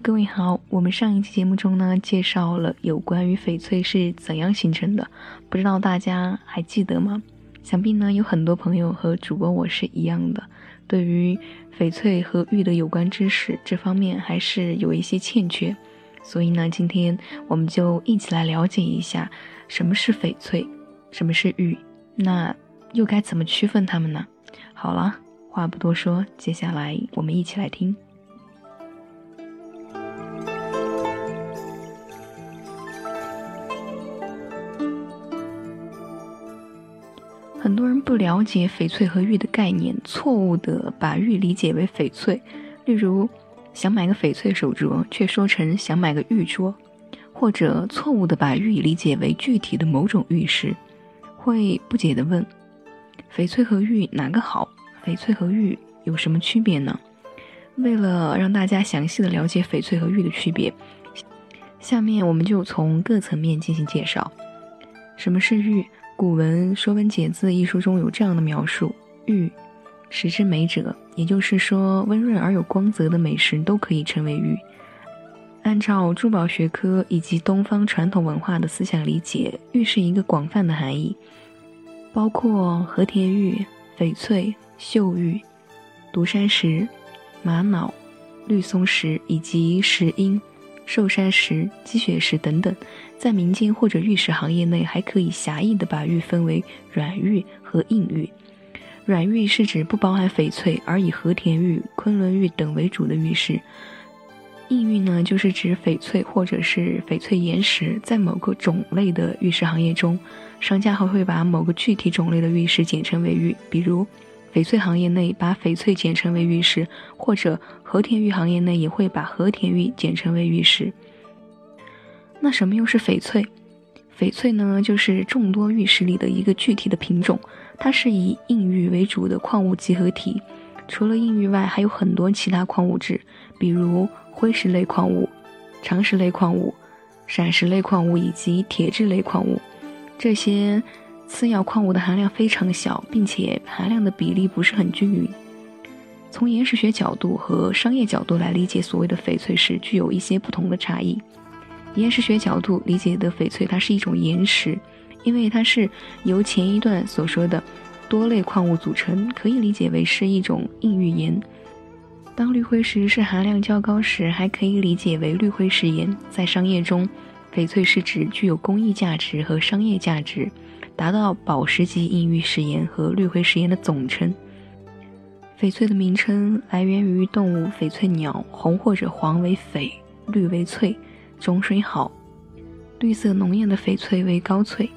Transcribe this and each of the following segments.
各位好。我们上一期节目中呢，介绍了有关于翡翠是怎样形成的，不知道大家还记得吗？想必呢，有很多朋友和主播我是一样的，对于翡翠和玉的有关知识这方面还是有一些欠缺。所以呢，今天我们就一起来了解一下什么是翡翠，什么是玉，那又该怎么区分它们呢？好了，话不多说，接下来我们一起来听。很多人不了解翡翠和玉的概念，错误的把玉理解为翡翠。例如，想买个翡翠手镯，却说成想买个玉镯；或者错误的把玉理解为具体的某种玉石，会不解的问：翡翠和玉哪个好？翡翠和玉有什么区别呢？为了让大家详细的了解翡翠和玉的区别，下面我们就从各层面进行介绍。什么是玉？古文《说文解字》一书中有这样的描述：玉，石之美者，也就是说，温润而有光泽的美石都可以称为玉。按照珠宝学科以及东方传统文化的思想理解，玉是一个广泛的含义，包括和田玉、翡翠、秀玉、独山石、玛瑙、绿松石以及石英。寿山石、积雪石等等，在民间或者玉石行业内，还可以狭义的把玉分为软玉和硬玉。软玉是指不包含翡翠而以和田玉、昆仑玉等为主的玉石。硬玉呢，就是指翡翠或者是翡翠岩石。在某个种类的玉石行业中，商家还会把某个具体种类的玉石简称为玉，比如。翡翠行业内把翡翠简称为玉石，或者和田玉行业内也会把和田玉简称为玉石。那什么又是翡翠？翡翠呢，就是众多玉石里的一个具体的品种，它是以硬玉为主的矿物集合体。除了硬玉外，还有很多其他矿物质，比如灰石类矿物、长石类矿物、闪石类矿物以及铁质类矿物，这些。次要矿物的含量非常小，并且含量的比例不是很均匀。从岩石学角度和商业角度来理解所谓的翡翠时，具有一些不同的差异。岩石学角度理解的翡翠，它是一种岩石，因为它是由前一段所说的多类矿物组成，可以理解为是一种硬玉岩。当绿辉石是含量较高时，还可以理解为绿辉石岩。在商业中，翡翠是指具有工艺价值和商业价值。达到宝石级硬玉石岩和绿辉石岩的总称。翡翠的名称来源于动物翡翠鸟，红或者黄为翡，绿为翠，种水好，绿色浓艳的翡翠为高翠。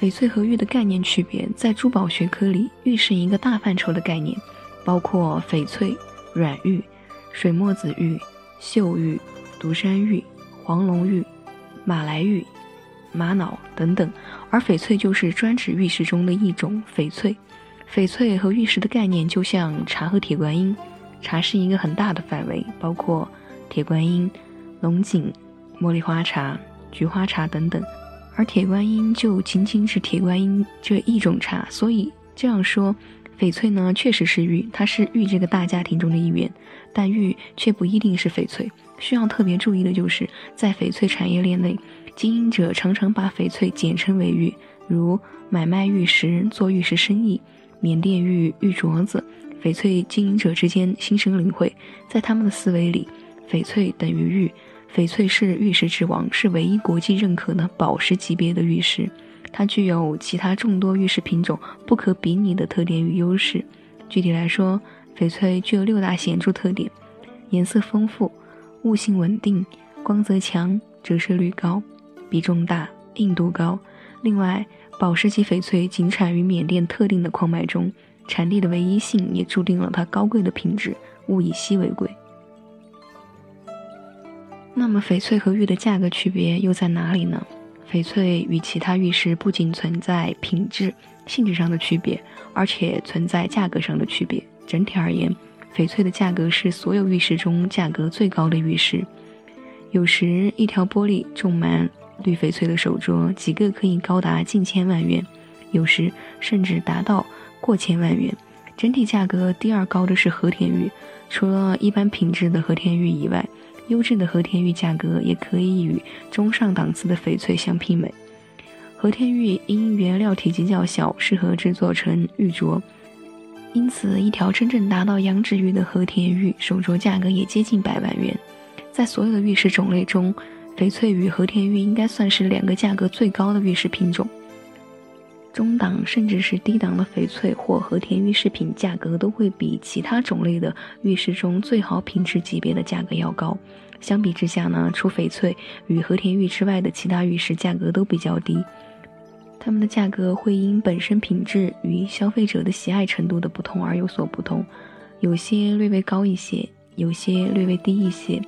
翡翠和玉的概念区别，在珠宝学科里，玉是一个大范畴的概念，包括翡翠、软玉、水墨子玉、岫玉、独山玉、黄龙玉、马来玉。玛瑙等等，而翡翠就是专指玉石中的一种翡翠。翡翠和玉石的概念就像茶和铁观音，茶是一个很大的范围，包括铁观音、龙井、茉莉花茶、菊花茶等等，而铁观音就仅仅是铁观音这一种茶。所以这样说，翡翠呢确实是玉，它是玉这个大家庭中的一员，但玉却不一定是翡翠。需要特别注意的就是，在翡翠产业链内。经营者常常把翡翠简称为玉，如买卖玉石、做玉石生意、缅甸玉、玉镯子。翡翠经营者之间心生领会，在他们的思维里，翡翠等于玉，翡翠是玉石之王，是唯一国际认可的宝石级别的玉石。它具有其他众多玉石品种不可比拟的特点与优势。具体来说，翡翠具有六大显著特点：颜色丰富、物性稳定、光泽强、折射率高。比重大，硬度高。另外，宝石级翡翠仅产于缅甸特定的矿脉中，产地的唯一性也注定了它高贵的品质，物以稀为贵。那么，翡翠和玉的价格区别又在哪里呢？翡翠与其他玉石不仅存在品质、性质上的区别，而且存在价格上的区别。整体而言，翡翠的价格是所有玉石中价格最高的玉石。有时，一条玻璃种满。绿翡翠的手镯，几个可以高达近千万元，有时甚至达到过千万元。整体价格第二高的是和田玉，除了一般品质的和田玉以外，优质的和田玉价格也可以与中上档次的翡翠相媲美。和田玉因原料体积较小，适合制作成玉镯，因此一条真正达到羊脂玉的和田玉手镯价格也接近百万元。在所有的玉石种类中，翡翠与和田玉应该算是两个价格最高的玉石品种。中档甚至是低档的翡翠或和田玉饰品价格都会比其他种类的玉石中最好品质级别的价格要高。相比之下呢，除翡翠与和田玉之外的其他玉石价格都比较低。它们的价格会因本身品质与消费者的喜爱程度的不同而有所不同，有些略微高一些，有些略微低一些，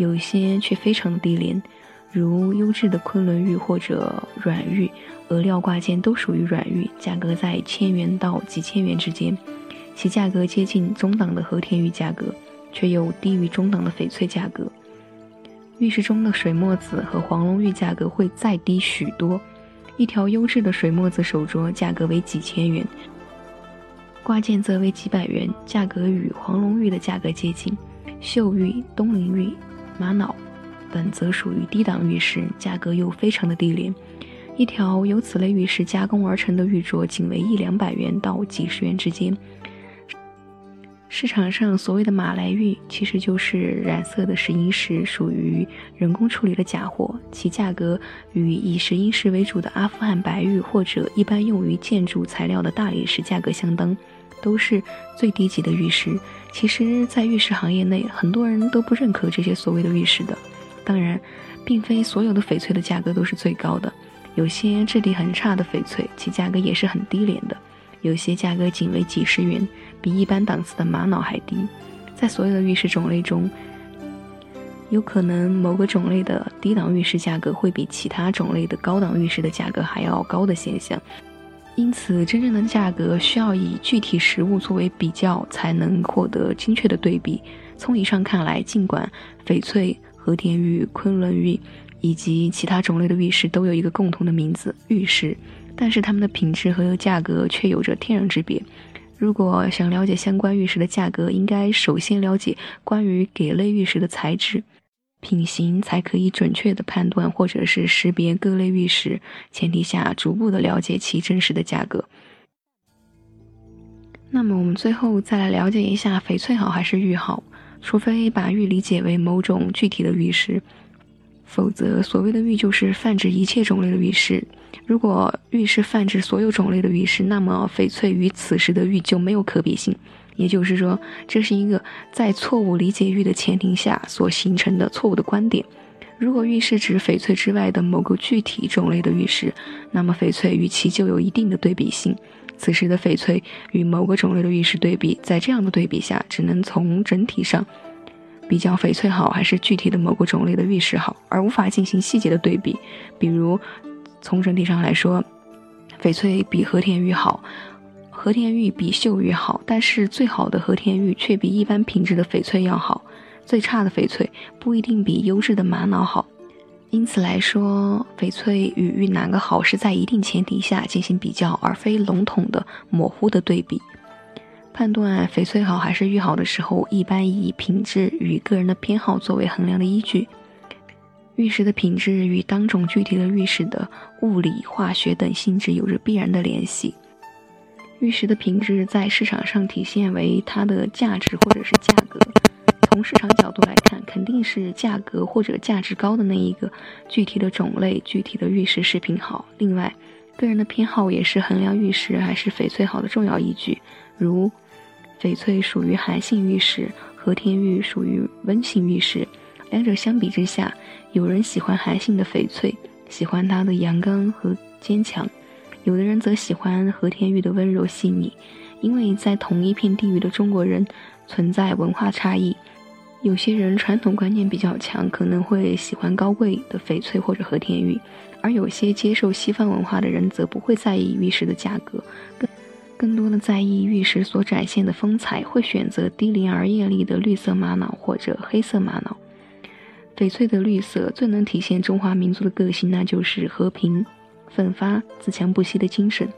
有些却非常的低廉。如优质的昆仑玉或者软玉，俄料挂件都属于软玉，价格在千元到几千元之间，其价格接近中档的和田玉价格，却又低于中档的翡翠价格。玉石中的水墨子和黄龙玉价格会再低许多，一条优质的水墨子手镯价格为几千元，挂件则为几百元，价格与黄龙玉的价格接近。秀玉、东陵玉、玛瑙。本则属于低档玉石，价格又非常的低廉。一条由此类玉石加工而成的玉镯，仅为一两百元到几十元之间。市场上所谓的马来玉，其实就是染色的石英石，属于人工处理的假货，其价格与以石英石为主的阿富汗白玉或者一般用于建筑材料的大理石价格相当，都是最低级的玉石。其实，在玉石行业内，很多人都不认可这些所谓的玉石的。当然，并非所有的翡翠的价格都是最高的，有些质地很差的翡翠，其价格也是很低廉的，有些价格仅为几十元，比一般档次的玛瑙还低。在所有的玉石种类中，有可能某个种类的低档玉石价格会比其他种类的高档玉石的价格还要高的现象。因此，真正的价格需要以具体实物作为比较，才能获得精确的对比。从以上看来，尽管翡翠。和田玉、昆仑玉以及其他种类的玉石都有一个共同的名字——玉石，但是它们的品质和价格却有着天壤之别。如果想了解相关玉石的价格，应该首先了解关于给类玉石的材质、品行，才可以准确的判断或者是识别各类玉石。前提下，逐步的了解其真实的价格。那么，我们最后再来了解一下翡翠好还是玉好。除非把玉理解为某种具体的玉石，否则所谓的玉就是泛指一切种类的玉石。如果玉是泛指所有种类的玉石，那么翡翠与此时的玉就没有可比性。也就是说，这是一个在错误理解玉的前提下所形成的错误的观点。如果玉是指翡翠之外的某个具体种类的玉石，那么翡翠与其就有一定的对比性。此时的翡翠与某个种类的玉石对比，在这样的对比下，只能从整体上比较翡翠好还是具体的某个种类的玉石好，而无法进行细节的对比。比如，从整体上来说，翡翠比和田玉好，和田玉比岫玉好，但是最好的和田玉却比一般品质的翡翠要好，最差的翡翠不一定比优质的玛瑙好。因此来说，翡翠与玉哪个好，是在一定前提下进行比较，而非笼统的、模糊的对比。判断翡翠好还是玉好的时候，一般以品质与个人的偏好作为衡量的依据。玉石的品质与当种具体的玉石的物理、化学等性质有着必然的联系。玉石的品质在市场上体现为它的价值或者是价格。从市场角度来看，肯定是价格或者价值高的那一个具体的种类、具体的玉石饰品好。另外，个人的偏好也是衡量玉石还是翡翠好的重要依据。如，翡翠属于寒性玉石，和田玉属于温性玉石。两者相比之下，有人喜欢寒性的翡翠，喜欢它的阳刚和坚强；有的人则喜欢和田玉的温柔细腻。因为在同一片地域的中国人存在文化差异。有些人传统观念比较强，可能会喜欢高贵的翡翠或者和田玉，而有些接受西方文化的人则不会在意玉石的价格，更更多的在意玉石所展现的风采，会选择低廉而艳丽的绿色玛瑙或者黑色玛瑙。翡翠的绿色最能体现中华民族的个性，那就是和平、奋发、自强不息的精神。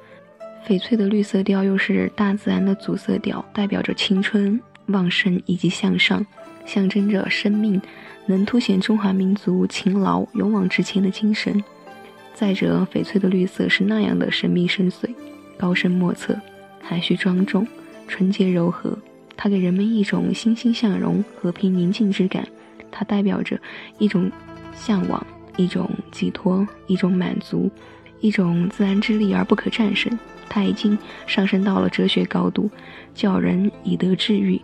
翡翠的绿色调又是大自然的主色调，代表着青春、旺盛以及向上，象征着生命，能凸显中华民族勤劳、勇往直前的精神。再者，翡翠的绿色是那样的神秘深邃、高深莫测、含蓄庄重、纯洁柔和，它给人们一种欣欣向荣、和平宁静之感。它代表着一种向往、一种寄托、一种满足、一种自然之力而不可战胜。它已经上升到了哲学高度，教人以德治愈，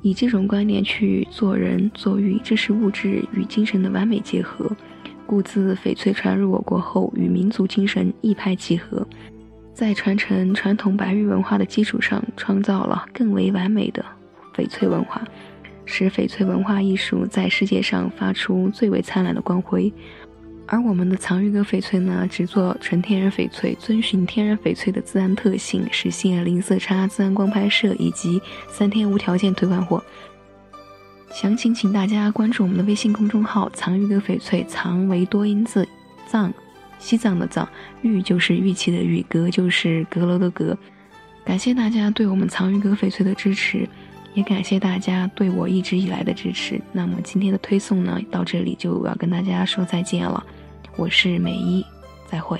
以这种观念去做人做玉，这是物质与精神的完美结合。故自翡翠传入我国后，与民族精神一拍即合，在传承传统白玉文化的基础上，创造了更为完美的翡翠文化。使翡翠文化艺术在世界上发出最为灿烂的光辉，而我们的藏玉阁翡翠呢，只做纯天然翡翠，遵循天然翡翠的自然特性，实现零色差、自然光拍摄以及三天无条件退换货。详情请大家关注我们的微信公众号“藏玉阁翡翠”，藏为多音字，藏，西藏的藏，玉就是玉器的玉，阁就是阁楼的阁。感谢大家对我们藏玉阁翡翠的支持。也感谢大家对我一直以来的支持。那么今天的推送呢，到这里就要跟大家说再见了。我是美一，再会。